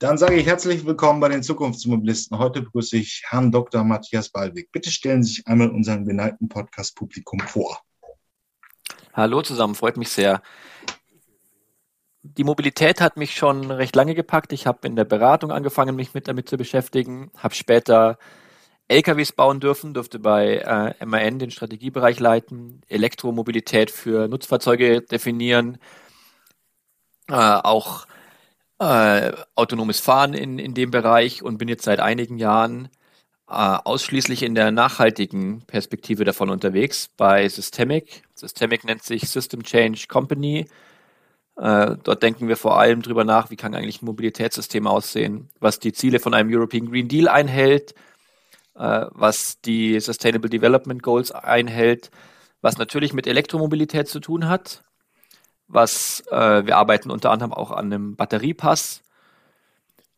Dann sage ich herzlich willkommen bei den Zukunftsmobilisten. Heute begrüße ich Herrn Dr. Matthias Ballweg. Bitte stellen Sie sich einmal unserem geneigten Podcast-Publikum vor. Hallo zusammen, freut mich sehr. Die Mobilität hat mich schon recht lange gepackt. Ich habe in der Beratung angefangen, mich mit damit zu beschäftigen, habe später LKWs bauen dürfen, durfte bei äh, MAN den Strategiebereich leiten, Elektromobilität für Nutzfahrzeuge definieren, äh, auch äh, autonomes Fahren in, in dem Bereich und bin jetzt seit einigen Jahren äh, ausschließlich in der nachhaltigen Perspektive davon unterwegs bei Systemic. Systemic nennt sich System Change Company. Äh, dort denken wir vor allem darüber nach, wie kann eigentlich ein Mobilitätssystem aussehen, was die Ziele von einem European Green Deal einhält, äh, was die Sustainable Development Goals einhält, was natürlich mit Elektromobilität zu tun hat, was äh, wir arbeiten unter anderem auch an einem Batteriepass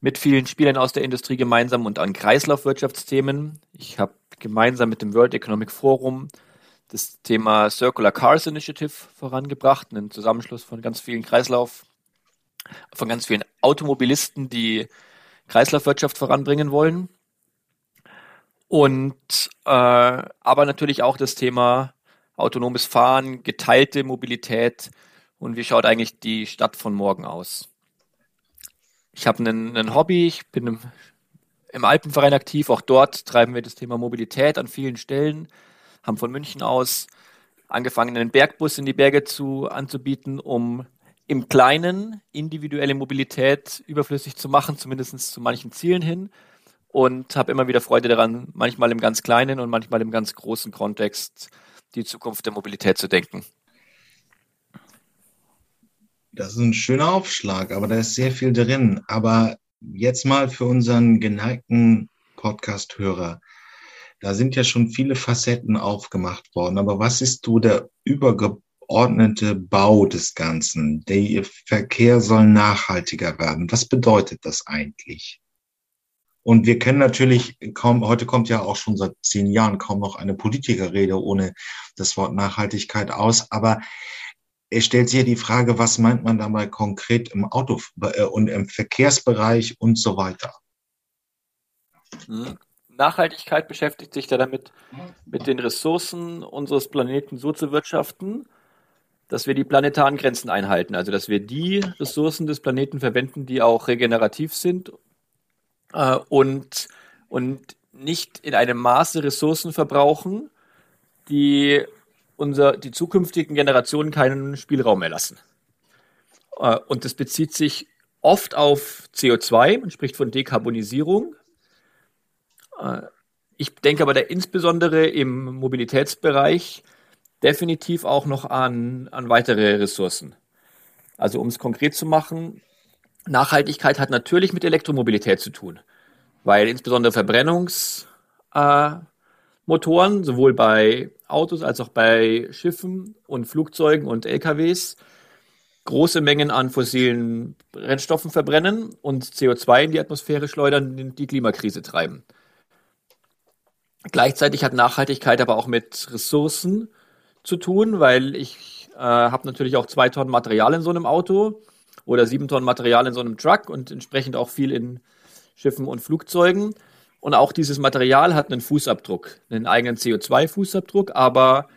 mit vielen Spielern aus der Industrie gemeinsam und an Kreislaufwirtschaftsthemen. Ich habe gemeinsam mit dem World Economic Forum das Thema Circular Cars Initiative vorangebracht, einen Zusammenschluss von ganz vielen Kreislauf, von ganz vielen Automobilisten, die Kreislaufwirtschaft voranbringen wollen. Und äh, aber natürlich auch das Thema autonomes Fahren, geteilte Mobilität, und wie schaut eigentlich die Stadt von morgen aus? Ich habe ein Hobby, ich bin im, im Alpenverein aktiv, auch dort treiben wir das Thema Mobilität an vielen Stellen, haben von München aus angefangen, einen Bergbus in die Berge zu, anzubieten, um im Kleinen individuelle Mobilität überflüssig zu machen, zumindest zu manchen Zielen hin. Und habe immer wieder Freude daran, manchmal im ganz kleinen und manchmal im ganz großen Kontext die Zukunft der Mobilität zu denken. Das ist ein schöner Aufschlag, aber da ist sehr viel drin. Aber jetzt mal für unseren geneigten Podcast-Hörer. Da sind ja schon viele Facetten aufgemacht worden. Aber was ist du der übergeordnete Bau des Ganzen? Der Verkehr soll nachhaltiger werden. Was bedeutet das eigentlich? Und wir kennen natürlich kaum, heute kommt ja auch schon seit zehn Jahren kaum noch eine Politikerrede ohne das Wort Nachhaltigkeit aus. Aber es stellt sich ja die Frage, was meint man dabei konkret im Auto äh, und im Verkehrsbereich und so weiter? Hm. Nachhaltigkeit beschäftigt sich ja damit, mit den Ressourcen unseres Planeten so zu wirtschaften, dass wir die planetaren Grenzen einhalten. Also, dass wir die Ressourcen des Planeten verwenden, die auch regenerativ sind äh, und, und nicht in einem Maße Ressourcen verbrauchen, die unser, die zukünftigen Generationen keinen Spielraum mehr lassen. Äh, und das bezieht sich oft auf CO2, man spricht von Dekarbonisierung. Äh, ich denke aber da insbesondere im Mobilitätsbereich definitiv auch noch an, an weitere Ressourcen. Also um es konkret zu machen, Nachhaltigkeit hat natürlich mit Elektromobilität zu tun, weil insbesondere Verbrennungs, äh, Motoren, sowohl bei Autos als auch bei Schiffen und Flugzeugen und LKWs, große Mengen an fossilen Brennstoffen verbrennen und CO2 in die Atmosphäre schleudern, die Klimakrise treiben. Gleichzeitig hat Nachhaltigkeit aber auch mit Ressourcen zu tun, weil ich äh, habe natürlich auch zwei Tonnen Material in so einem Auto oder sieben Tonnen Material in so einem Truck und entsprechend auch viel in Schiffen und Flugzeugen. Und auch dieses Material hat einen Fußabdruck, einen eigenen CO2-Fußabdruck, aber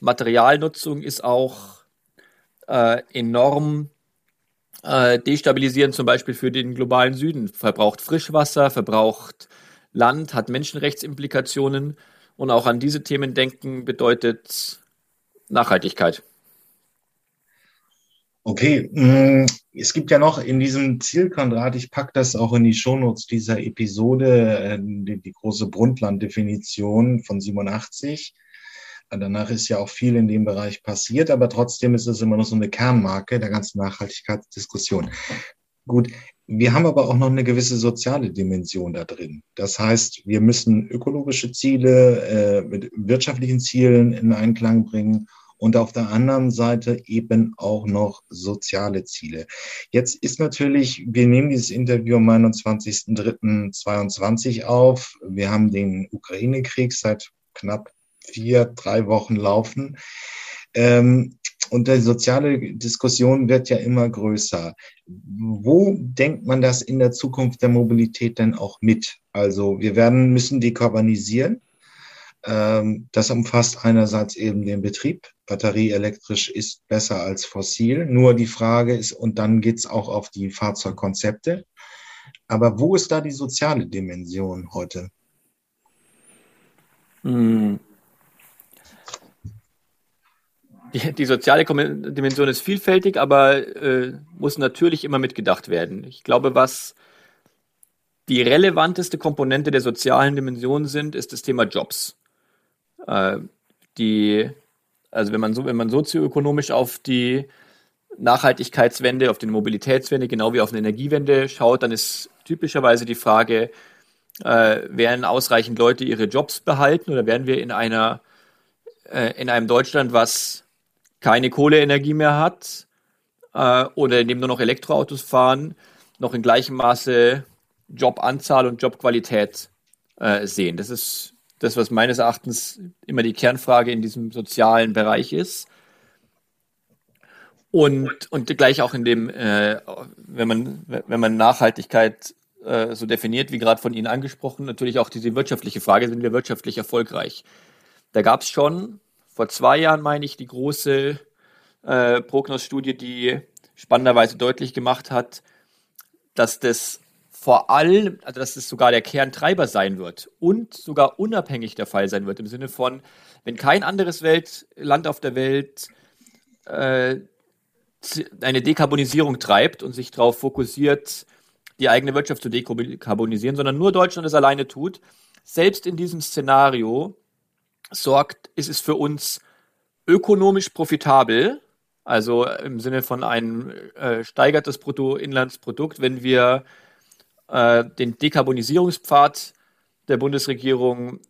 Materialnutzung ist auch äh, enorm äh, destabilisierend, zum Beispiel für den globalen Süden. Verbraucht Frischwasser, verbraucht Land, hat Menschenrechtsimplikationen. Und auch an diese Themen denken bedeutet Nachhaltigkeit. Okay, mm, es gibt ja noch in diesem Zielquadrat, ich packe das auch in die Shownotes dieser Episode, äh, die, die große Brundtland-Definition von 87. Danach ist ja auch viel in dem Bereich passiert, aber trotzdem ist es immer noch so eine Kernmarke der ganzen Nachhaltigkeitsdiskussion. Gut, wir haben aber auch noch eine gewisse soziale Dimension da drin. Das heißt, wir müssen ökologische Ziele äh, mit wirtschaftlichen Zielen in Einklang bringen und auf der anderen Seite eben auch noch soziale Ziele. Jetzt ist natürlich, wir nehmen dieses Interview am 21.03.22 auf. Wir haben den Ukraine-Krieg seit knapp vier, drei Wochen laufen. Ähm, und die soziale Diskussion wird ja immer größer. Wo denkt man das in der Zukunft der Mobilität denn auch mit? Also wir werden, müssen dekarbonisieren. Ähm, das umfasst einerseits eben den Betrieb. Batterieelektrisch ist besser als fossil. Nur die Frage ist, und dann geht es auch auf die Fahrzeugkonzepte. Aber wo ist da die soziale Dimension heute? Hm. Die, die, soziale Dimension ist vielfältig, aber äh, muss natürlich immer mitgedacht werden. Ich glaube, was die relevanteste Komponente der sozialen Dimension sind, ist das Thema Jobs. Äh, die, also wenn man so, wenn man sozioökonomisch auf die Nachhaltigkeitswende, auf die Mobilitätswende, genau wie auf eine Energiewende schaut, dann ist typischerweise die Frage, äh, werden ausreichend Leute ihre Jobs behalten oder werden wir in einer äh, in einem Deutschland, was keine Kohleenergie mehr hat äh, oder in dem nur noch Elektroautos fahren, noch in gleichem Maße Jobanzahl und Jobqualität äh, sehen. Das ist das, was meines Erachtens immer die Kernfrage in diesem sozialen Bereich ist. Und, und gleich auch in dem, äh, wenn man, wenn man Nachhaltigkeit äh, so definiert, wie gerade von Ihnen angesprochen, natürlich auch diese wirtschaftliche Frage, sind wir wirtschaftlich erfolgreich? Da gab es schon vor zwei Jahren, meine ich, die große äh, Prognosstudie, die spannenderweise deutlich gemacht hat, dass das vor allem, also dass es sogar der Kerntreiber sein wird und sogar unabhängig der Fall sein wird, im Sinne von, wenn kein anderes Welt, Land auf der Welt äh, eine Dekarbonisierung treibt und sich darauf fokussiert, die eigene Wirtschaft zu dekarbonisieren, sondern nur Deutschland es alleine tut, selbst in diesem Szenario sorgt, ist es für uns ökonomisch profitabel, also im Sinne von ein äh, steigertes Bruttoinlandsprodukt, wenn wir äh, den Dekarbonisierungspfad der Bundesregierung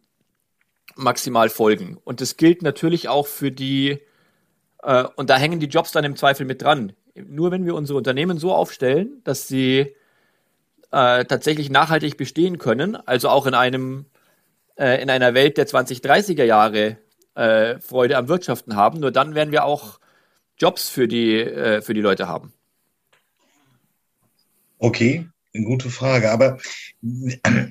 maximal folgen. Und das gilt natürlich auch für die, äh, und da hängen die Jobs dann im Zweifel mit dran. Nur wenn wir unsere Unternehmen so aufstellen, dass sie äh, tatsächlich nachhaltig bestehen können, also auch in einem äh, in einer Welt der 2030er Jahre äh, Freude am Wirtschaften haben, nur dann werden wir auch Jobs für die, äh, für die Leute haben. Okay, eine gute Frage. Aber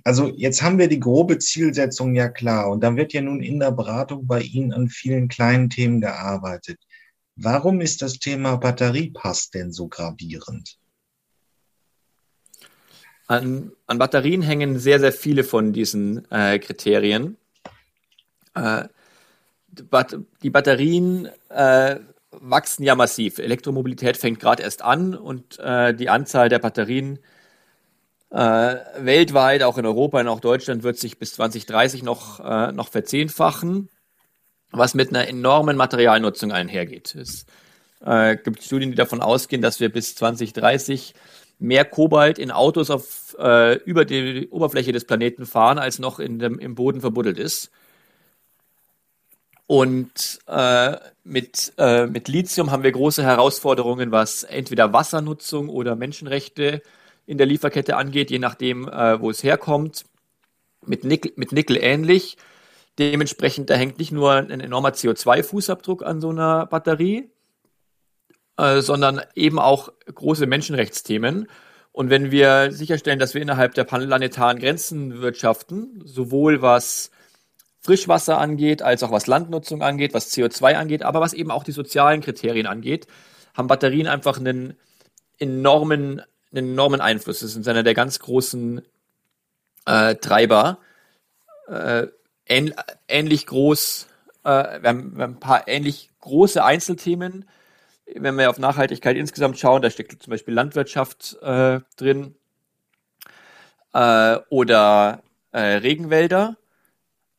also jetzt haben wir die grobe Zielsetzung ja klar und da wird ja nun in der Beratung bei Ihnen an vielen kleinen Themen gearbeitet. Warum ist das Thema Batteriepass denn so gravierend? An, an Batterien hängen sehr, sehr viele von diesen äh, Kriterien. Äh, die Batterien äh, wachsen ja massiv. Elektromobilität fängt gerade erst an und äh, die Anzahl der Batterien äh, weltweit, auch in Europa und auch Deutschland, wird sich bis 2030 noch, äh, noch verzehnfachen, was mit einer enormen Materialnutzung einhergeht. Es äh, gibt Studien, die davon ausgehen, dass wir bis 2030 mehr Kobalt in Autos auf, äh, über die Oberfläche des Planeten fahren, als noch in dem, im Boden verbuddelt ist. Und äh, mit, äh, mit Lithium haben wir große Herausforderungen, was entweder Wassernutzung oder Menschenrechte in der Lieferkette angeht, je nachdem, äh, wo es herkommt. Mit Nickel, mit Nickel ähnlich. Dementsprechend, da hängt nicht nur ein enormer CO2-Fußabdruck an so einer Batterie, äh, sondern eben auch große Menschenrechtsthemen. Und wenn wir sicherstellen, dass wir innerhalb der planetaren Grenzen wirtschaften, sowohl was Frischwasser angeht, als auch was Landnutzung angeht, was CO2 angeht, aber was eben auch die sozialen Kriterien angeht, haben Batterien einfach einen enormen, einen enormen Einfluss. Das sind einer der ganz großen äh, Treiber. Äh, ähn, ähnlich groß, äh, wir, haben, wir haben ein paar ähnlich große Einzelthemen. Wenn wir auf Nachhaltigkeit insgesamt schauen, da steckt zum Beispiel Landwirtschaft äh, drin äh, oder äh, Regenwälder.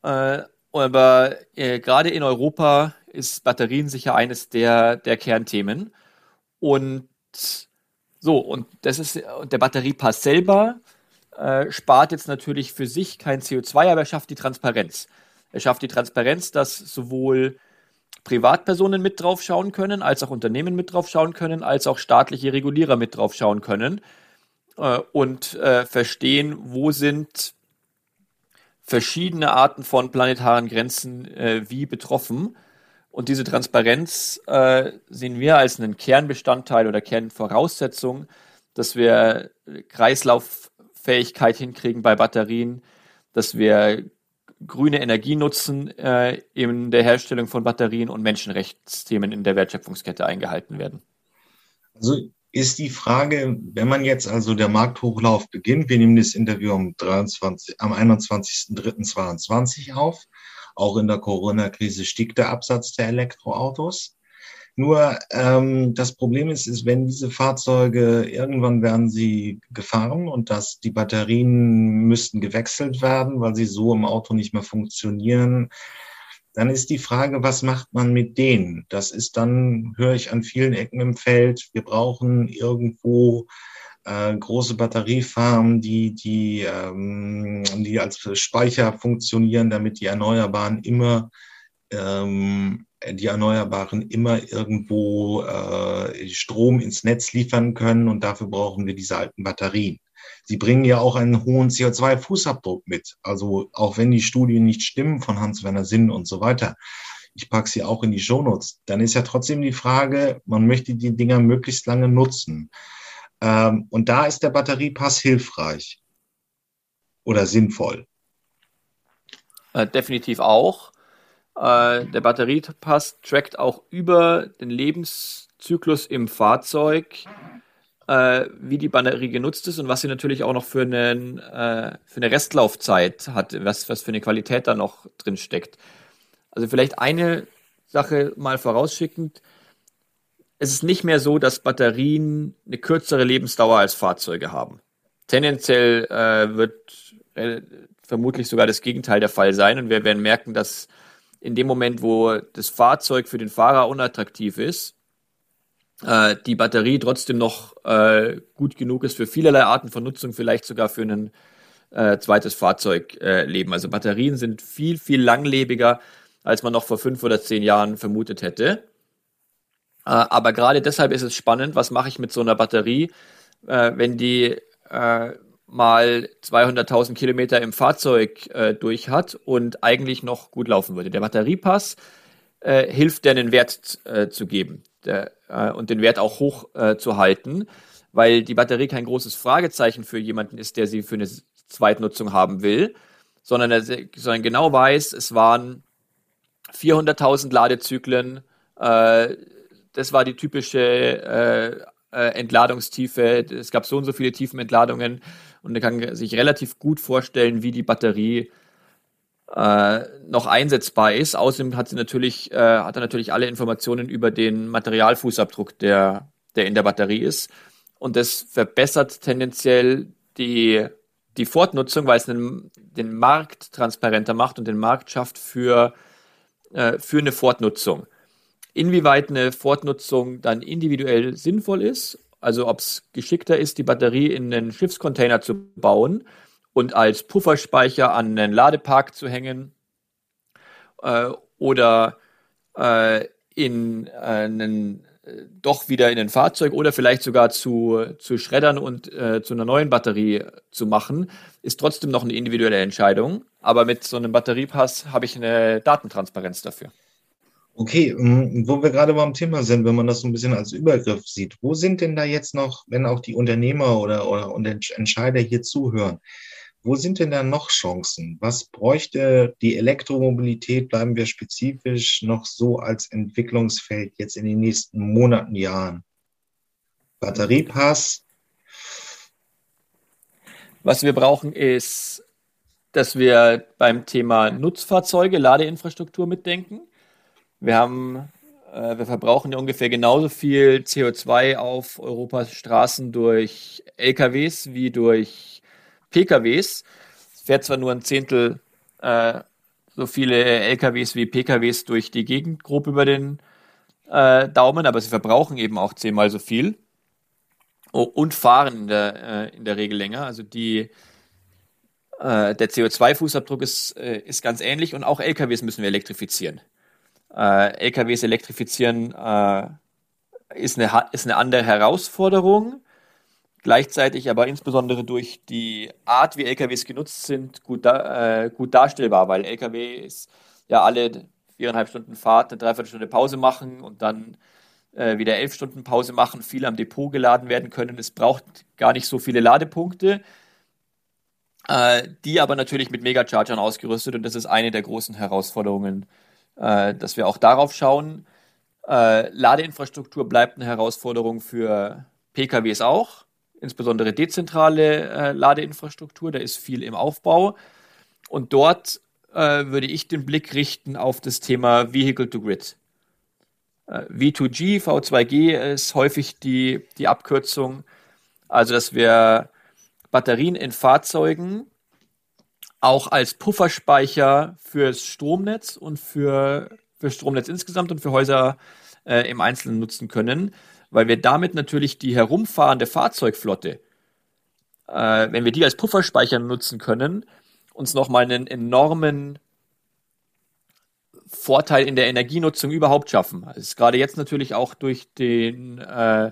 Äh, aber gerade in Europa ist Batterien sicher eines der, der Kernthemen. Und so, und das ist, und der Batteriepass selber äh, spart jetzt natürlich für sich kein CO2, aber er schafft die Transparenz. Er schafft die Transparenz, dass sowohl Privatpersonen mit drauf schauen können, als auch Unternehmen mit drauf schauen können, als auch staatliche Regulierer mit drauf schauen können äh, und äh, verstehen, wo sind verschiedene Arten von planetaren Grenzen äh, wie betroffen Und diese Transparenz äh, sehen wir als einen Kernbestandteil oder Kernvoraussetzung, dass wir Kreislauffähigkeit hinkriegen bei Batterien, dass wir grüne Energie nutzen äh, in der Herstellung von Batterien und Menschenrechtsthemen in der Wertschöpfungskette eingehalten werden. Also ist die Frage, wenn man jetzt also der Markthochlauf beginnt, wir nehmen das Interview am, 23, am 21.03.2022 auf, auch in der Corona-Krise stieg der Absatz der Elektroautos. Nur ähm, das Problem ist, ist, wenn diese Fahrzeuge irgendwann werden sie gefahren und dass die Batterien müssten gewechselt werden, weil sie so im Auto nicht mehr funktionieren, dann ist die Frage, was macht man mit denen? Das ist dann, höre ich an vielen Ecken im Feld, wir brauchen irgendwo äh, große Batteriefarmen, die, die, ähm, die als Speicher funktionieren, damit die Erneuerbaren immer ähm, die Erneuerbaren immer irgendwo äh, Strom ins Netz liefern können und dafür brauchen wir diese alten Batterien. Sie bringen ja auch einen hohen CO2-Fußabdruck mit. Also auch wenn die Studien nicht stimmen von Hans-Werner Sinn und so weiter, ich packe sie auch in die Shownotes, dann ist ja trotzdem die Frage, man möchte die Dinger möglichst lange nutzen. Ähm, und da ist der Batteriepass hilfreich oder sinnvoll. Äh, definitiv auch. Äh, der Batteriepass trackt auch über den Lebenszyklus im Fahrzeug, äh, wie die Batterie genutzt ist und was sie natürlich auch noch für, einen, äh, für eine Restlaufzeit hat, was, was für eine Qualität da noch drin steckt. Also vielleicht eine Sache mal vorausschickend. Es ist nicht mehr so, dass Batterien eine kürzere Lebensdauer als Fahrzeuge haben. Tendenziell äh, wird äh, vermutlich sogar das Gegenteil der Fall sein und wir werden merken, dass in dem Moment, wo das Fahrzeug für den Fahrer unattraktiv ist, äh, die Batterie trotzdem noch äh, gut genug ist für vielerlei Arten von Nutzung, vielleicht sogar für ein äh, zweites Fahrzeugleben. Äh, also Batterien sind viel, viel langlebiger, als man noch vor fünf oder zehn Jahren vermutet hätte. Äh, aber gerade deshalb ist es spannend, was mache ich mit so einer Batterie, äh, wenn die mal 200.000 Kilometer im Fahrzeug äh, durch hat und eigentlich noch gut laufen würde. Der Batteriepass äh, hilft, dir einen Wert äh, zu geben der, äh, und den Wert auch hoch äh, zu halten, weil die Batterie kein großes Fragezeichen für jemanden ist, der sie für eine Zweitnutzung haben will, sondern, er, sondern genau weiß, es waren 400.000 Ladezyklen, äh, das war die typische Entladungstiefe, es gab so und so viele Tiefenentladungen und er kann sich relativ gut vorstellen, wie die Batterie äh, noch einsetzbar ist. Außerdem hat sie natürlich, äh, hat er natürlich alle Informationen über den Materialfußabdruck, der, der in der Batterie ist. Und das verbessert tendenziell die, die Fortnutzung, weil es den, den Markt transparenter macht und den Markt schafft für, äh, für eine Fortnutzung. Inwieweit eine Fortnutzung dann individuell sinnvoll ist also ob es geschickter ist, die Batterie in einen Schiffscontainer zu bauen und als Pufferspeicher an einen Ladepark zu hängen äh, oder äh, in äh, einen äh, doch wieder in ein Fahrzeug oder vielleicht sogar zu, zu Schreddern und äh, zu einer neuen Batterie zu machen, ist trotzdem noch eine individuelle Entscheidung. Aber mit so einem Batteriepass habe ich eine Datentransparenz dafür. Okay, ähm, wo wir gerade beim Thema sind, wenn man das so ein bisschen als Übergriff sieht, wo sind denn da jetzt noch, wenn auch die Unternehmer oder, oder und Entscheider hier zuhören, wo sind denn da noch Chancen? Was bräuchte die Elektromobilität, bleiben wir spezifisch, noch so als Entwicklungsfeld jetzt in den nächsten Monaten, Jahren? Batteriepass? Was wir brauchen ist, dass wir beim Thema Nutzfahrzeuge, Ladeinfrastruktur mitdenken wir haben, äh, wir verbrauchen ja ungefähr genauso viel CO2 auf Europas Straßen durch LKWs wie durch PKWs. Es fährt zwar nur ein Zehntel äh, so viele LKWs wie PKWs durch die Gegend grob über den äh, Daumen, aber sie verbrauchen eben auch zehnmal so viel oh, und fahren in der, äh, in der Regel länger. Also die äh, der CO2-Fußabdruck ist, äh, ist ganz ähnlich und auch LKWs müssen wir elektrifizieren äh, LKWs elektrifizieren äh, ist, eine, ist eine andere Herausforderung. Gleichzeitig aber insbesondere durch die Art, wie LKWs genutzt sind, gut, da, äh, gut darstellbar, weil LKWs ja alle viereinhalb Stunden Fahrt eine Dreiviertelstunde Pause machen und dann äh, wieder elf Stunden Pause machen, viel am Depot geladen werden können. Es braucht gar nicht so viele Ladepunkte, äh, die aber natürlich mit Megachargern ausgerüstet und das ist eine der großen Herausforderungen, äh, dass wir auch darauf schauen. Äh, Ladeinfrastruktur bleibt eine Herausforderung für PKWs auch, insbesondere dezentrale äh, Ladeinfrastruktur, da ist viel im Aufbau. Und dort äh, würde ich den Blick richten auf das Thema Vehicle to Grid. Äh, V2G, V2G ist häufig die, die Abkürzung. Also, dass wir Batterien in Fahrzeugen auch als Pufferspeicher fürs Stromnetz und für, für Stromnetz insgesamt und für Häuser äh, im Einzelnen nutzen können, weil wir damit natürlich die herumfahrende Fahrzeugflotte, äh, wenn wir die als Pufferspeicher nutzen können, uns nochmal einen enormen Vorteil in der Energienutzung überhaupt schaffen. Also gerade jetzt natürlich auch durch den äh,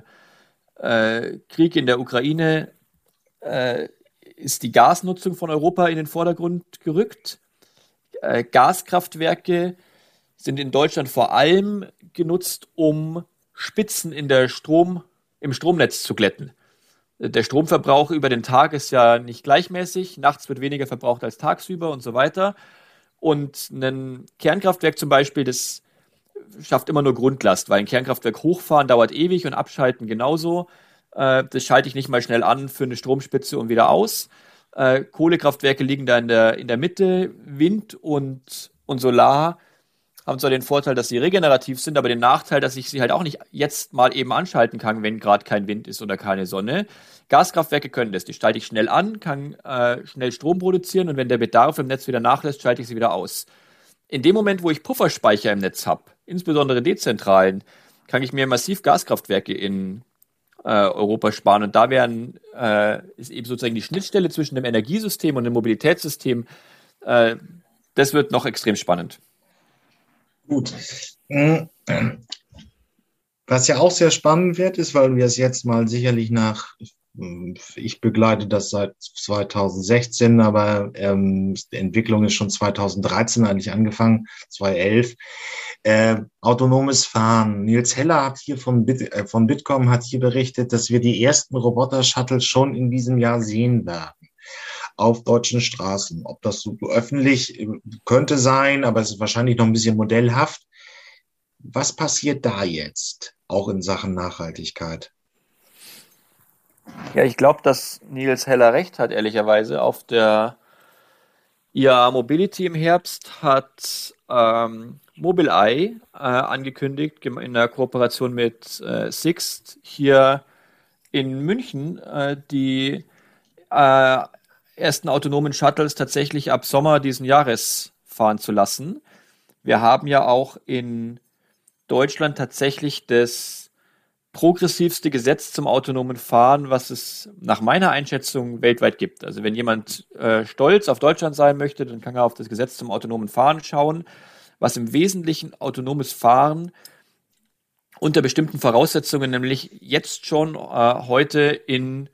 äh, Krieg in der Ukraine äh, ist die Gasnutzung von Europa in den Vordergrund gerückt. Äh, Gaskraftwerke sind in Deutschland vor allem genutzt, um Spitzen in der Strom, im Stromnetz zu glätten. Der Stromverbrauch über den Tag ist ja nicht gleichmäßig. Nachts wird weniger verbraucht als tagsüber und so weiter. Und ein Kernkraftwerk zum Beispiel, das schafft immer nur Grundlast, weil ein Kernkraftwerk hochfahren dauert ewig und abschalten genauso. Äh, das schalte ich nicht mal schnell an für eine Stromspitze und wieder aus. Äh, Kohlekraftwerke liegen da in der, in der Mitte. Wind und, und Solar haben zwar den Vorteil, dass sie regenerativ sind, aber den Nachteil, dass ich sie halt auch nicht jetzt mal eben anschalten kann, wenn gerade kein Wind ist oder keine Sonne. Gaskraftwerke können das. Die schalte ich schnell an, kann äh, schnell Strom produzieren und wenn der Bedarf im Netz wieder nachlässt, schalte ich sie wieder aus. In dem Moment, wo ich Pufferspeicher im Netz habe, insbesondere dezentralen, kann ich mir massiv Gaskraftwerke in äh, Europa sparen. Und da wären, äh, ist eben sozusagen die Schnittstelle zwischen dem Energiesystem und dem Mobilitätssystem, äh, das wird noch extrem spannend. Gut. Hm. Was ja auch sehr spannend wird, ist, weil wir es jetzt mal sicherlich nach, ich begleite das seit 2016, aber ähm, die Entwicklung ist schon 2013 eigentlich angefangen, 2011. Äh, autonomes Fahren. Nils Heller hat hier von, Bit, äh, von Bitkom hat hier berichtet, dass wir die ersten Roboter-Shuttles schon in diesem Jahr sehen werden auf deutschen Straßen. Ob das so öffentlich äh, könnte sein, aber es ist wahrscheinlich noch ein bisschen modellhaft. Was passiert da jetzt, auch in Sachen Nachhaltigkeit? Ja, ich glaube, dass Nils Heller recht hat, ehrlicherweise. Auf der IAA Mobility im Herbst hat ähm, Mobileye äh, angekündigt, in der Kooperation mit äh, Sixt, hier in München äh, die äh, ersten autonomen Shuttles tatsächlich ab Sommer diesen Jahres fahren zu lassen. Wir haben ja auch in Deutschland tatsächlich das progressivste Gesetz zum autonomen Fahren, was es nach meiner Einschätzung weltweit gibt. Also wenn jemand äh, stolz auf Deutschland sein möchte, dann kann er auf das Gesetz zum autonomen Fahren schauen, was im Wesentlichen autonomes Fahren unter bestimmten Voraussetzungen, nämlich jetzt schon äh, heute in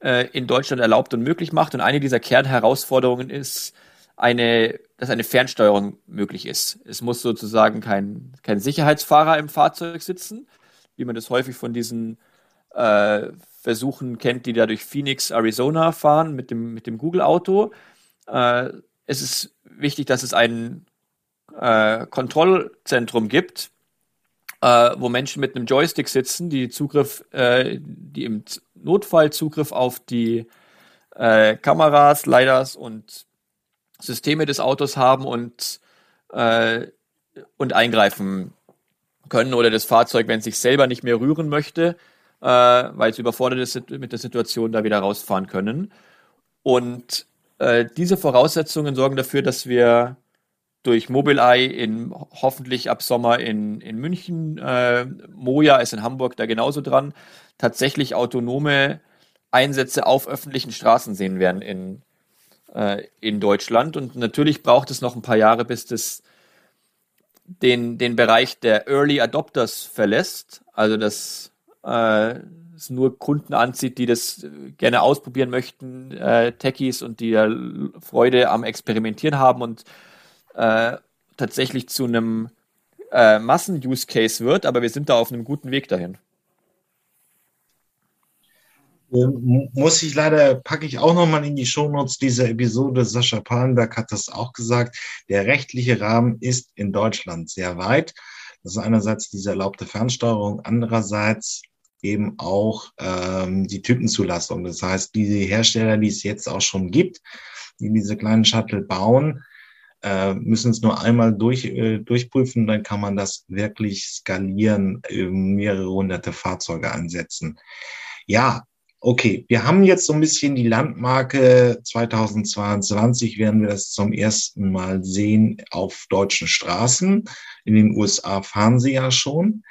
äh, in Deutschland erlaubt und möglich macht. Und eine dieser Kernherausforderungen ist, eine, dass eine Fernsteuerung möglich ist. Es muss sozusagen kein, kein Sicherheitsfahrer im Fahrzeug sitzen, wie man das häufig von diesen äh, Versuchen kennt, die da durch Phoenix, Arizona fahren mit dem, mit dem Google-Auto. Äh, es ist wichtig, dass es ein äh, Kontrollzentrum gibt, äh, wo Menschen mit einem Joystick sitzen, die Zugriff, äh, die im Notfall Zugriff auf die äh, Kameras, LiDARs und Systeme des Autos haben und, und eingreifen können oder das Fahrzeug, wenn es sich selber nicht mehr rühren möchte, äh, weil es überfordert ist mit der Situation, da wieder rausfahren können. Und äh, diese Voraussetzungen sorgen dafür, dass wir durch Mobileye in hoffentlich ab Sommer in, in München, äh, Moja ist in Hamburg da genauso dran, tatsächlich autonome Einsätze auf öffentlichen Straßen sehen werden in, äh, in Deutschland. Und natürlich braucht es noch ein paar Jahre, bis das den, den Bereich der Early Adopters verlässt. Also dass äh, es nur Kunden anzieht, die das gerne ausprobieren möchten, äh, Techies und die ja Freude am Experimentieren haben und äh, tatsächlich zu einem äh, Massen-Use-Case wird, aber wir sind da auf einem guten Weg dahin. Ähm, muss ich leider, packe ich auch nochmal in die Shownotes dieser Episode. Sascha Palenberg hat das auch gesagt. Der rechtliche Rahmen ist in Deutschland sehr weit. Das ist einerseits diese erlaubte Fernsteuerung, andererseits eben auch ähm, die Typenzulassung. Das heißt, diese Hersteller, die es jetzt auch schon gibt, die diese kleinen Shuttle bauen, äh, müssen es nur einmal durch, äh, durchprüfen, dann kann man das wirklich skalieren, äh, mehrere hunderte Fahrzeuge einsetzen. Ja, okay, wir haben jetzt so ein bisschen die Landmarke 2022, werden wir das zum ersten Mal sehen auf deutschen Straßen. In den USA fahren sie ja schon.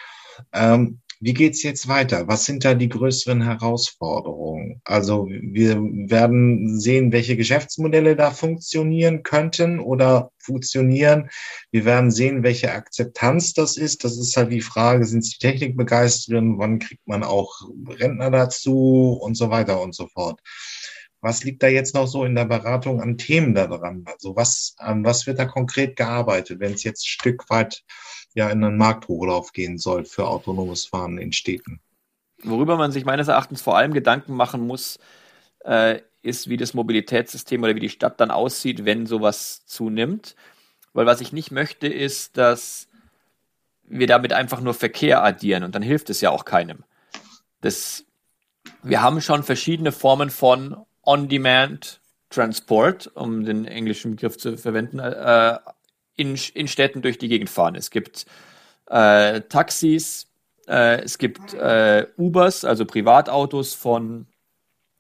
Ähm, wie geht's jetzt weiter? Was sind da die größeren Herausforderungen? Also wir werden sehen, welche Geschäftsmodelle da funktionieren könnten oder funktionieren. Wir werden sehen, welche Akzeptanz das ist. Das ist halt die Frage, sind Sie Technikbegeisterten? Wann kriegt man auch Rentner dazu und so weiter und so fort? Was liegt da jetzt noch so in der Beratung an Themen da dran? Also was, an was wird da konkret gearbeitet, wenn es jetzt ein Stück weit ja in einen Markthochlauf gehen soll für autonomes Fahren in Städten. Worüber man sich meines Erachtens vor allem Gedanken machen muss, äh, ist, wie das Mobilitätssystem oder wie die Stadt dann aussieht, wenn sowas zunimmt. Weil was ich nicht möchte, ist, dass wir damit einfach nur Verkehr addieren und dann hilft es ja auch keinem. Das, wir haben schon verschiedene Formen von On-Demand Transport, um den englischen Begriff zu verwenden, äh, in, in Städten durch die Gegend fahren. Es gibt äh, Taxis, äh, es gibt äh, Ubers, also Privatautos von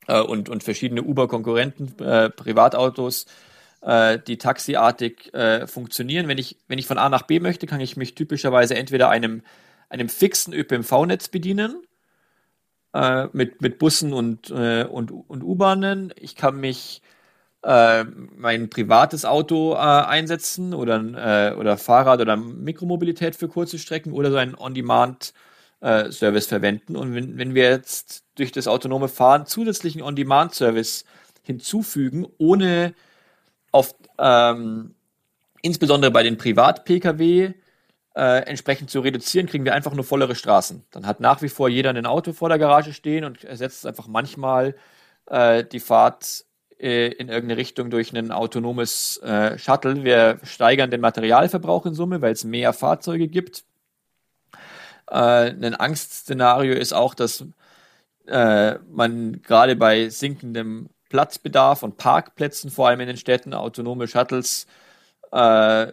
äh, und, und verschiedene Uber-Konkurrenten, äh, Privatautos, äh, die taxiartig funktionieren. Wenn ich, wenn ich von A nach B möchte, kann ich mich typischerweise entweder einem, einem fixen ÖPNV-Netz bedienen, mit, mit Bussen und, und, und U-Bahnen. Ich kann mich äh, mein privates Auto äh, einsetzen oder, äh, oder Fahrrad oder Mikromobilität für kurze Strecken oder so einen On-Demand-Service verwenden. Und wenn, wenn wir jetzt durch das autonome Fahren zusätzlichen On-Demand-Service hinzufügen, ohne auf ähm, insbesondere bei den Privat-Pkw äh, entsprechend zu reduzieren, kriegen wir einfach nur vollere Straßen. Dann hat nach wie vor jeder ein Auto vor der Garage stehen und ersetzt einfach manchmal äh, die Fahrt äh, in irgendeine Richtung durch ein autonomes äh, Shuttle. Wir steigern den Materialverbrauch in Summe, weil es mehr Fahrzeuge gibt. Äh, ein Angstszenario ist auch, dass äh, man gerade bei sinkendem Platzbedarf und Parkplätzen, vor allem in den Städten, autonome Shuttles äh,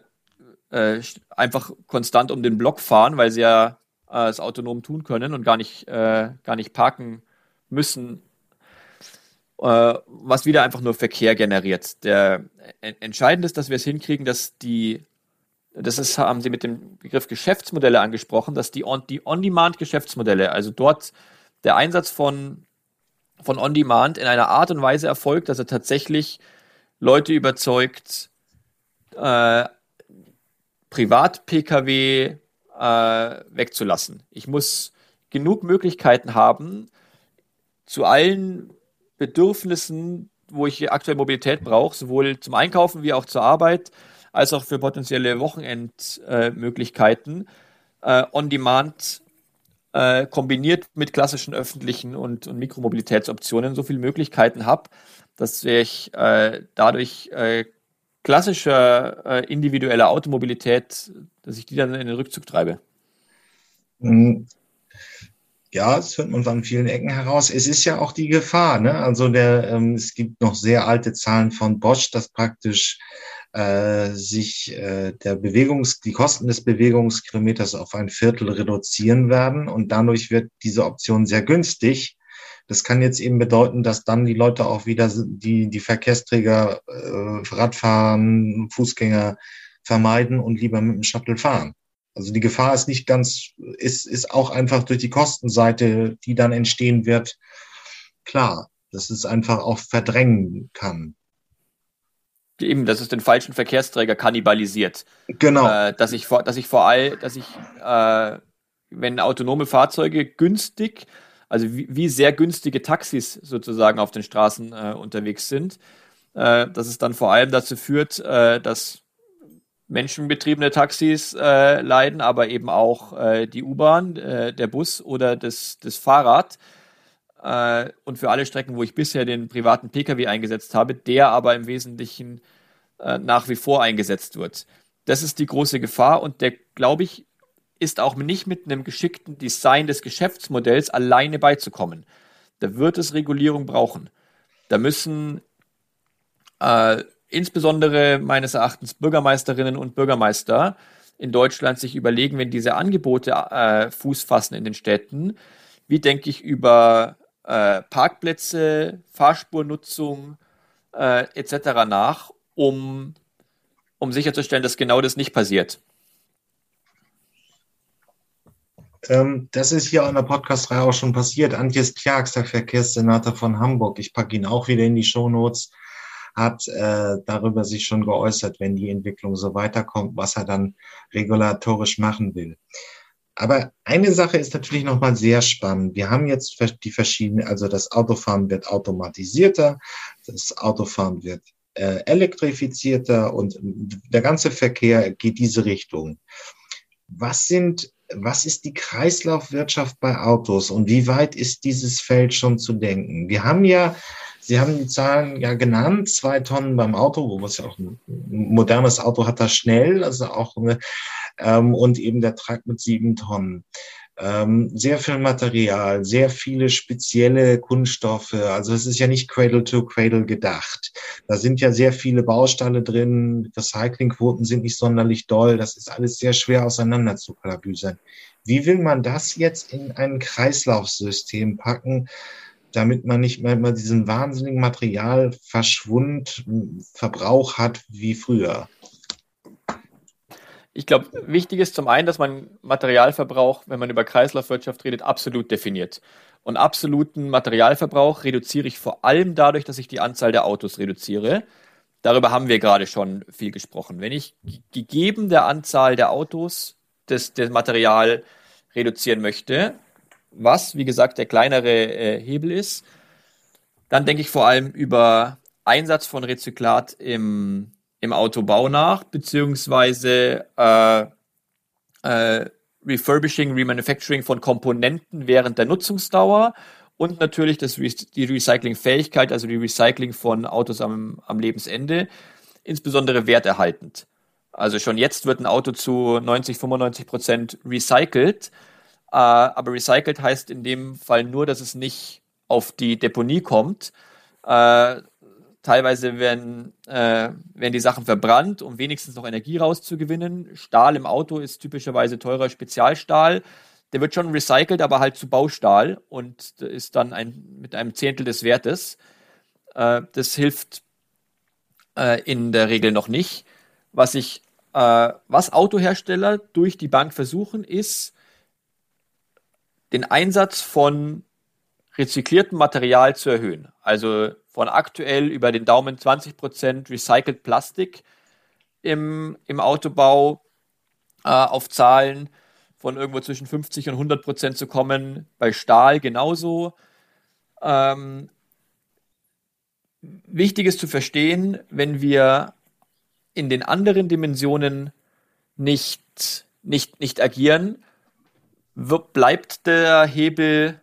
äh, einfach konstant um den Block fahren, weil sie ja es autonom tun können und gar nicht, gar nicht parken müssen äh, was wieder einfach nur Verkehr generiert. Der entscheidend ist, dass wir es hinkriegen, dass die das ist, haben Sie mit dem Begriff Geschäftsmodelle angesprochen, dass die On, die On-Demand-Geschäftsmodelle, also dort der Einsatz von, von On-Demand in einer Art und Weise erfolgt, dass er tatsächlich Leute überzeugt, äh, Privat-Pkw äh, wegzulassen. Ich muss genug Möglichkeiten haben, zu allen Bedürfnissen, wo ich aktuell Mobilität brauche, sowohl zum Einkaufen wie auch zur Arbeit, als auch für potenzielle Wochenendmöglichkeiten, äh, on demand äh, kombiniert mit klassischen öffentlichen und, und Mikromobilitätsoptionen so viele Möglichkeiten habe, dass ich äh, dadurch äh, klassischer äh, individueller Automobilität, dass ich die dann in den Rückzug treibe. Ja, das hört man an vielen Ecken heraus. Es ist ja auch die Gefahr. Ne? Also der, ähm, es gibt noch sehr alte Zahlen von Bosch, dass praktisch äh, sich äh, der Bewegungs, die Kosten des Bewegungskilometers auf ein Viertel reduzieren werden und dadurch wird diese Option sehr günstig. Das kann jetzt eben bedeuten, dass dann die Leute auch wieder die, die Verkehrsträger, äh, Radfahren, Fußgänger vermeiden und lieber mit dem Shuttle fahren. Also die Gefahr ist nicht ganz, ist, ist auch einfach durch die Kostenseite, die dann entstehen wird, klar, dass es einfach auch verdrängen kann. Eben, dass es den falschen Verkehrsträger kannibalisiert. Genau. Äh, dass ich vor, dass ich vor allem, dass ich, äh, wenn autonome Fahrzeuge günstig, also wie, wie, sehr günstige Taxis sozusagen auf den Straßen äh, unterwegs sind, äh, dass es dann vor allem dazu führt, äh, dass menschenbetriebene Taxis äh, leiden, aber eben auch äh, die U-Bahn, äh, der Bus oder das, das Fahrrad. Äh, und für alle Strecken, wo ich bisher den privaten Pkw eingesetzt habe, der aber im Wesentlichen äh, nach wie vor eingesetzt wird. Das ist die große Gefahr und der, glaube ich, ist auch nicht mit einem geschickten Design des Geschäftsmodells alleine beizukommen. Da wird es Regulierung brauchen. Da müssen äh, insbesondere meines Erachtens Bürgermeisterinnen und Bürgermeister in Deutschland sich überlegen, wenn diese Angebote äh, Fuß fassen in den Städten, wie denke ich über äh, Parkplätze, Fahrspurnutzung äh, etc. nach, um, um sicherzustellen, dass genau das nicht passiert. Ähm, das ist hier an der Podcast-Reihe auch schon passiert. Antjes Pjax, der Verkehrssenator von Hamburg, ich packe ihn auch wieder in die Shownotes, hat äh, darüber sich schon geäußert, wenn die Entwicklung so weiterkommt, was er dann regulatorisch machen will. Aber eine Sache ist natürlich nochmal sehr spannend. Wir haben jetzt die verschiedenen, also das Autofahren wird automatisierter, das Autofahren wird äh, elektrifizierter und der ganze Verkehr geht diese Richtung. Was sind, was ist die Kreislaufwirtschaft bei Autos und wie weit ist dieses Feld schon zu denken? Wir haben ja Sie haben die Zahlen ja genannt, zwei Tonnen beim Auto, wo es ja auch ein modernes Auto hat das schnell, also auch eine, ähm, und eben der Truck mit sieben Tonnen. Ähm, sehr viel Material, sehr viele spezielle Kunststoffe. Also es ist ja nicht Cradle to Cradle gedacht. Da sind ja sehr viele Bausteine drin. Recyclingquoten sind nicht sonderlich doll. Das ist alles sehr schwer auseinander zu kalabüsern. Wie will man das jetzt in ein Kreislaufsystem packen, damit man nicht mehr immer diesen wahnsinnigen Materialverschwund, Verbrauch hat wie früher? Ich glaube, wichtig ist zum einen, dass man Materialverbrauch, wenn man über Kreislaufwirtschaft redet, absolut definiert. Und absoluten Materialverbrauch reduziere ich vor allem dadurch, dass ich die Anzahl der Autos reduziere. Darüber haben wir gerade schon viel gesprochen. Wenn ich gegeben der Anzahl der Autos das, das Material reduzieren möchte, was, wie gesagt, der kleinere äh, Hebel ist, dann denke ich vor allem über Einsatz von Rezyklat im im Autobau nach, beziehungsweise äh, äh, Refurbishing, Remanufacturing von Komponenten während der Nutzungsdauer und natürlich das Re die Recyclingfähigkeit, also die Recycling von Autos am, am Lebensende, insbesondere werterhaltend. Also schon jetzt wird ein Auto zu 90, 95 Prozent recycelt, äh, aber recycelt heißt in dem Fall nur, dass es nicht auf die Deponie kommt, äh, Teilweise werden, äh, werden die Sachen verbrannt, um wenigstens noch Energie rauszugewinnen. Stahl im Auto ist typischerweise teurer Spezialstahl. Der wird schon recycelt, aber halt zu Baustahl und ist dann ein, mit einem Zehntel des Wertes. Äh, das hilft äh, in der Regel noch nicht. Was ich, äh, was Autohersteller durch die Bank versuchen, ist den Einsatz von rezykliertem Material zu erhöhen. Also von aktuell über den Daumen 20% recycelt Plastik im, im Autobau äh, auf Zahlen von irgendwo zwischen 50 und 100% zu kommen. Bei Stahl genauso. Ähm, wichtig ist zu verstehen, wenn wir in den anderen Dimensionen nicht, nicht, nicht agieren, wird, bleibt der Hebel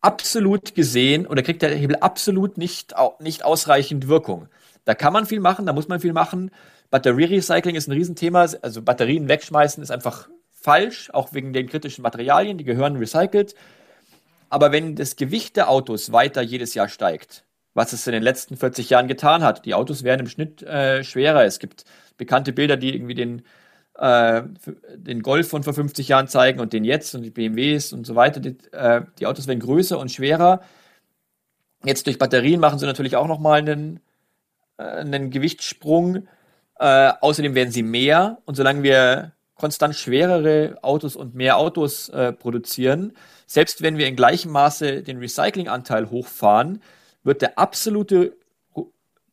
absolut gesehen oder kriegt der Hebel absolut nicht, nicht ausreichend Wirkung. Da kann man viel machen, da muss man viel machen. Batterierecycling ist ein Riesenthema. Also Batterien wegschmeißen ist einfach falsch, auch wegen den kritischen Materialien, die gehören recycelt. Aber wenn das Gewicht der Autos weiter jedes Jahr steigt, was es in den letzten 40 Jahren getan hat, die Autos werden im Schnitt äh, schwerer. Es gibt bekannte Bilder, die irgendwie den äh, den Golf von vor 50 Jahren zeigen und den jetzt und die BMWs und so weiter. Die, äh, die Autos werden größer und schwerer. Jetzt durch Batterien machen sie natürlich auch nochmal einen, äh, einen Gewichtssprung. Äh, außerdem werden sie mehr und solange wir konstant schwerere Autos und mehr Autos äh, produzieren, selbst wenn wir in gleichem Maße den Recyclinganteil hochfahren, wird der absolute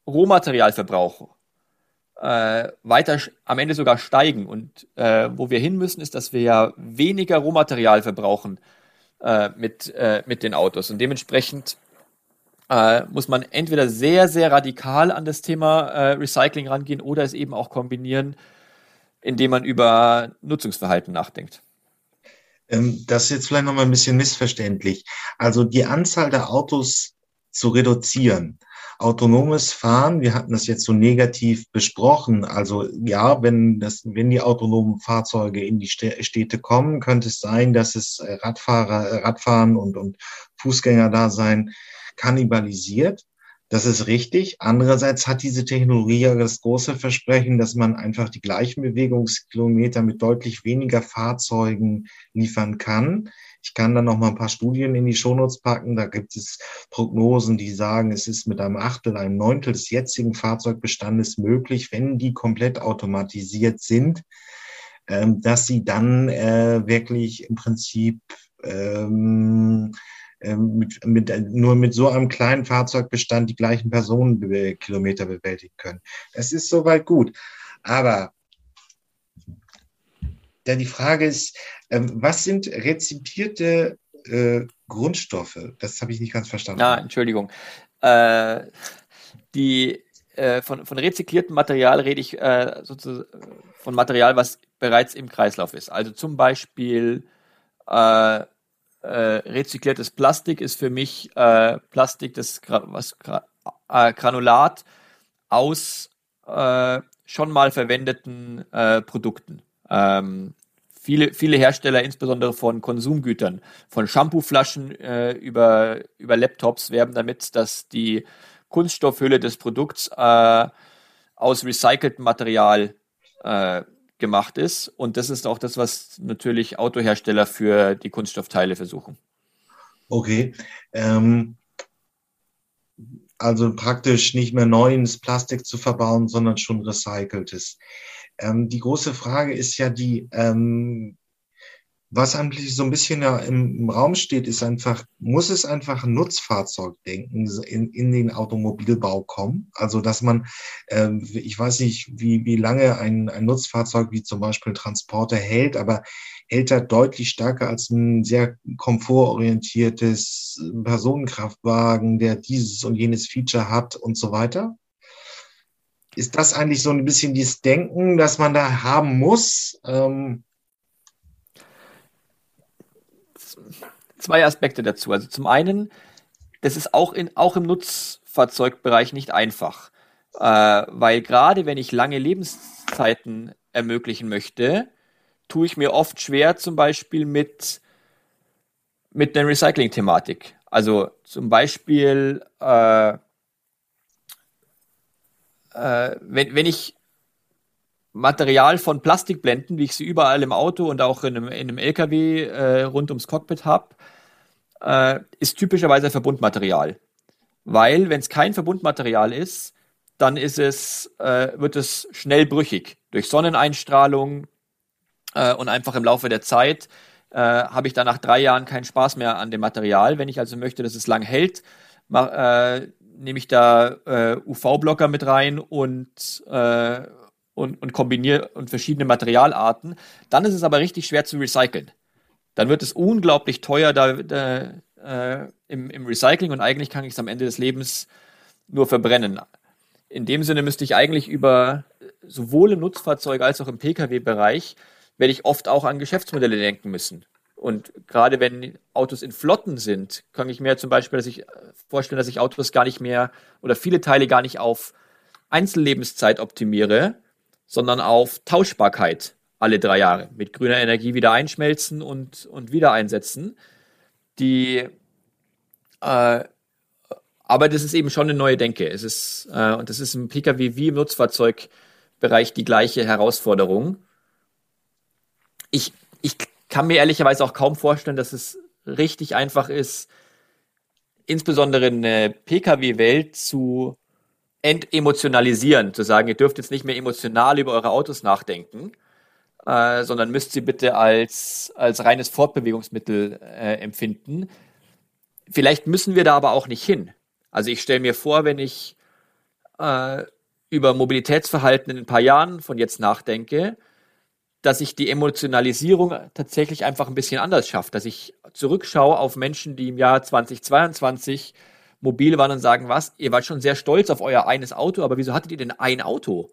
Rohmaterialverbrauch äh, weiter am Ende sogar steigen. Und äh, wo wir hin müssen, ist, dass wir ja weniger Rohmaterial verbrauchen äh, mit, äh, mit den Autos. Und dementsprechend äh, muss man entweder sehr, sehr radikal an das Thema äh, Recycling rangehen oder es eben auch kombinieren, indem man über Nutzungsverhalten nachdenkt. Ähm, das ist jetzt vielleicht nochmal ein bisschen missverständlich. Also die Anzahl der Autos zu reduzieren. Autonomes Fahren, wir hatten das jetzt so negativ besprochen. Also ja, wenn das, wenn die autonomen Fahrzeuge in die Städte kommen, könnte es sein, dass es äh, Radfahrer, äh, Radfahren und, und Fußgänger da sein kannibalisiert. Das ist richtig. Andererseits hat diese Technologie ja das große Versprechen, dass man einfach die gleichen Bewegungskilometer mit deutlich weniger Fahrzeugen liefern kann. Ich kann da noch mal ein paar Studien in die Shownotes packen. Da gibt es Prognosen, die sagen, es ist mit einem Achtel, einem Neuntel des jetzigen Fahrzeugbestandes möglich, wenn die komplett automatisiert sind, ähm, dass sie dann äh, wirklich im Prinzip ähm, ähm, mit, mit, nur mit so einem kleinen Fahrzeugbestand die gleichen Personenkilometer bewältigen können. Das ist soweit gut. Aber da die Frage ist, ähm, was sind rezipierte äh, Grundstoffe? Das habe ich nicht ganz verstanden. Ah, Entschuldigung. Äh, die äh, von, von rezykliertem Material rede ich sozusagen von Material, was bereits im Kreislauf ist. Also zum Beispiel rezykliertes Plastik ist für mich Plastik, das was Granulat aus schon mal verwendeten Produkten. Ähm, viele, viele Hersteller, insbesondere von Konsumgütern, von Shampooflaschen äh, über, über Laptops, werben damit, dass die Kunststoffhülle des Produkts aus recyceltem Material gemacht ist. Und das ist auch das, was natürlich Autohersteller für die Kunststoffteile versuchen. Okay. Ähm, also praktisch nicht mehr neu ins Plastik zu verbauen, sondern schon recyceltes. Ähm, die große Frage ist ja die, ähm, was eigentlich so ein bisschen ja im, im, Raum steht, ist einfach, muss es einfach ein Nutzfahrzeugdenken in, in den Automobilbau kommen? Also, dass man, äh, ich weiß nicht, wie, wie lange ein, ein Nutzfahrzeug wie zum Beispiel Transporter hält, aber hält er deutlich stärker als ein sehr komfortorientiertes Personenkraftwagen, der dieses und jenes Feature hat und so weiter? Ist das eigentlich so ein bisschen dieses Denken, das man da haben muss? Ähm, zwei Aspekte dazu. Also zum einen, das ist auch, in, auch im Nutzfahrzeugbereich nicht einfach, äh, weil gerade wenn ich lange Lebenszeiten ermöglichen möchte, tue ich mir oft schwer zum Beispiel mit, mit einer Recycling-Thematik. Also zum Beispiel, äh, äh, wenn, wenn ich Material von Plastikblenden, wie ich sie überall im Auto und auch in einem, in einem LKW äh, rund ums Cockpit habe, äh, ist typischerweise Verbundmaterial. Weil, wenn es kein Verbundmaterial ist, dann ist es, äh, wird es schnell brüchig. Durch Sonneneinstrahlung äh, und einfach im Laufe der Zeit äh, habe ich dann nach drei Jahren keinen Spaß mehr an dem Material. Wenn ich also möchte, dass es lang hält, mach, äh, nehme ich da äh, UV-Blocker mit rein und, äh, und, und kombiniere und verschiedene Materialarten. Dann ist es aber richtig schwer zu recyceln dann wird es unglaublich teuer da, da äh, im, im Recycling und eigentlich kann ich es am Ende des Lebens nur verbrennen. In dem Sinne müsste ich eigentlich über sowohl im Nutzfahrzeug als auch im Pkw-Bereich werde ich oft auch an Geschäftsmodelle denken müssen. Und gerade wenn Autos in Flotten sind, kann ich mir zum Beispiel dass ich äh, vorstellen, dass ich Autos gar nicht mehr oder viele Teile gar nicht auf Einzellebenszeit optimiere, sondern auf Tauschbarkeit alle drei Jahre mit grüner Energie wieder einschmelzen und, und wieder einsetzen. Die, äh, aber das ist eben schon eine neue Denke. Es ist, äh, und das ist im Pkw wie im Nutzfahrzeugbereich die gleiche Herausforderung. Ich, ich kann mir ehrlicherweise auch kaum vorstellen, dass es richtig einfach ist, insbesondere eine Pkw-Welt zu entemotionalisieren, zu sagen, ihr dürft jetzt nicht mehr emotional über eure Autos nachdenken, äh, sondern müsst sie bitte als, als reines Fortbewegungsmittel äh, empfinden. Vielleicht müssen wir da aber auch nicht hin. Also ich stelle mir vor, wenn ich äh, über Mobilitätsverhalten in ein paar Jahren von jetzt nachdenke, dass ich die Emotionalisierung tatsächlich einfach ein bisschen anders schaffe, dass ich zurückschaue auf Menschen, die im Jahr 2022 mobil waren und sagen, was, ihr wart schon sehr stolz auf euer eines Auto, aber wieso hattet ihr denn ein Auto?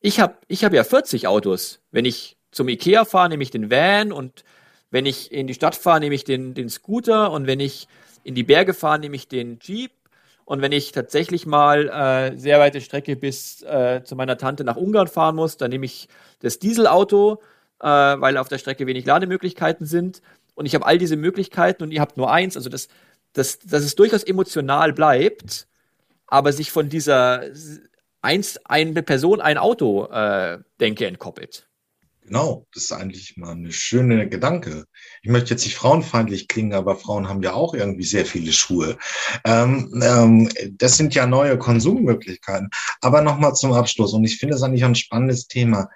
Ich habe ich hab ja 40 Autos. Wenn ich zum Ikea fahre, nehme ich den Van und wenn ich in die Stadt fahre, nehme ich den, den Scooter und wenn ich in die Berge fahre, nehme ich den Jeep und wenn ich tatsächlich mal äh, sehr weite Strecke bis äh, zu meiner Tante nach Ungarn fahren muss, dann nehme ich das Dieselauto, äh, weil auf der Strecke wenig Lademöglichkeiten sind. Und ich habe all diese Möglichkeiten und ihr habt nur eins. Also, dass, dass, dass es durchaus emotional bleibt, aber sich von dieser eins, eine Person, ein Auto äh, Denke entkoppelt. Genau, das ist eigentlich mal eine schöne Gedanke. Ich möchte jetzt nicht frauenfeindlich klingen, aber Frauen haben ja auch irgendwie sehr viele Schuhe. Ähm, ähm, das sind ja neue Konsummöglichkeiten. Aber nochmal zum Abschluss, und ich finde es eigentlich ein spannendes Thema.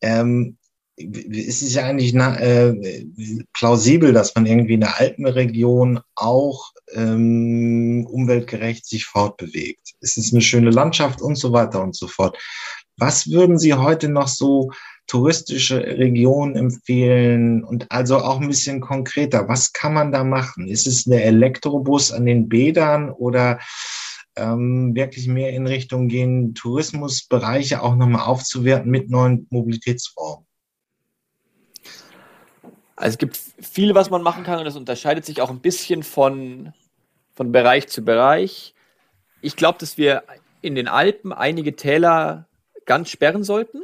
Ähm, es ist ja eigentlich na, äh, plausibel, dass man irgendwie in der Alpenregion auch ähm, umweltgerecht sich fortbewegt. Es ist eine schöne Landschaft und so weiter und so fort. Was würden Sie heute noch so touristische Regionen empfehlen und also auch ein bisschen konkreter. Was kann man da machen? Ist es der Elektrobus an den Bädern oder ähm, wirklich mehr in Richtung gehen, Tourismusbereiche auch nochmal aufzuwerten mit neuen Mobilitätsformen? Also es gibt viel, was man machen kann und das unterscheidet sich auch ein bisschen von, von Bereich zu Bereich. Ich glaube, dass wir in den Alpen einige Täler ganz sperren sollten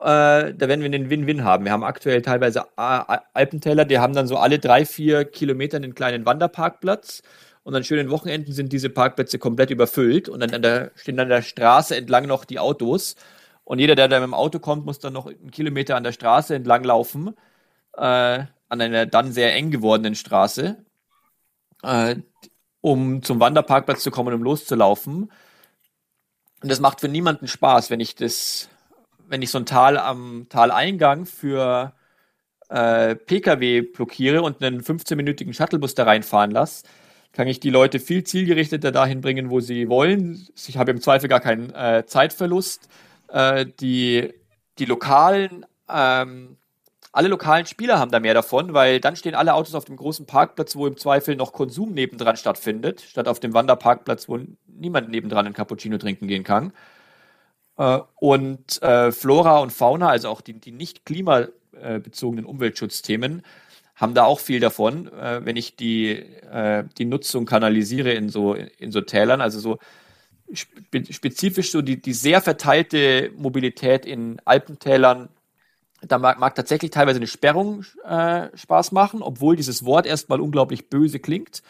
äh, da werden wir den Win-Win haben. Wir haben aktuell teilweise Alpentäler, die haben dann so alle drei, vier Kilometer einen kleinen Wanderparkplatz. Und an schönen Wochenenden sind diese Parkplätze komplett überfüllt und dann an der, stehen an der Straße entlang noch die Autos. Und jeder, der da mit dem Auto kommt, muss dann noch einen Kilometer an der Straße entlang laufen, äh, an einer dann sehr eng gewordenen Straße, äh, um zum Wanderparkplatz zu kommen, um loszulaufen. Und das macht für niemanden Spaß, wenn ich das wenn ich so ein Tal am Taleingang für äh, Pkw blockiere und einen 15-minütigen Shuttlebus da reinfahren lasse, kann ich die Leute viel zielgerichteter dahin bringen, wo sie wollen. Ich habe im Zweifel gar keinen äh, Zeitverlust. Äh, die, die lokalen, ähm, alle lokalen Spieler haben da mehr davon, weil dann stehen alle Autos auf dem großen Parkplatz, wo im Zweifel noch Konsum nebendran stattfindet, statt auf dem Wanderparkplatz, wo niemand nebendran einen Cappuccino trinken gehen kann. Äh, und äh, Flora und Fauna, also auch die, die nicht klimabezogenen Umweltschutzthemen, haben da auch viel davon, äh, wenn ich die, die Nutzung kanalisiere in so, in so Tälern. Also so spezifisch so die, die sehr verteilte Mobilität in Alpentälern. Da mag, mag tatsächlich teilweise eine Sperrung äh, Spaß machen, obwohl dieses Wort erstmal unglaublich böse klingt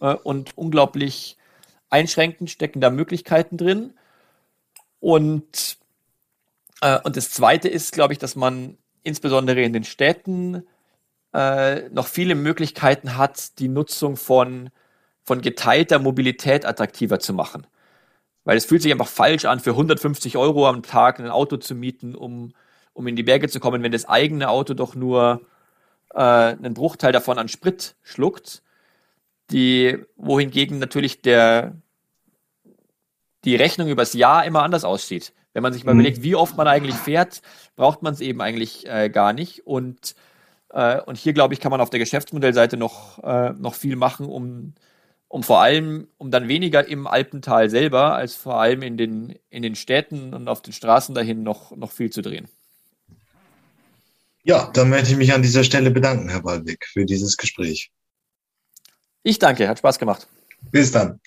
äh, und unglaublich einschränkend stecken da Möglichkeiten drin. Und, äh, und das Zweite ist, glaube ich, dass man insbesondere in den Städten äh, noch viele Möglichkeiten hat, die Nutzung von, von geteilter Mobilität attraktiver zu machen. Weil es fühlt sich einfach falsch an, für 150 Euro am Tag ein Auto zu mieten, um, um in die Berge zu kommen, wenn das eigene Auto doch nur äh, einen Bruchteil davon an Sprit schluckt. Die, wohingegen natürlich der, die Rechnung übers Jahr immer anders aussieht. Wenn man sich mal mhm. überlegt, wie oft man eigentlich fährt, braucht man es eben eigentlich äh, gar nicht. Und, äh, und hier, glaube ich, kann man auf der Geschäftsmodellseite noch, äh, noch viel machen, um, um vor allem, um dann weniger im Alpental selber, als vor allem in den, in den Städten und auf den Straßen dahin noch, noch viel zu drehen. Ja, dann möchte ich mich an dieser Stelle bedanken, Herr Waldwig, für dieses Gespräch. Ich danke, hat Spaß gemacht. Bis dann.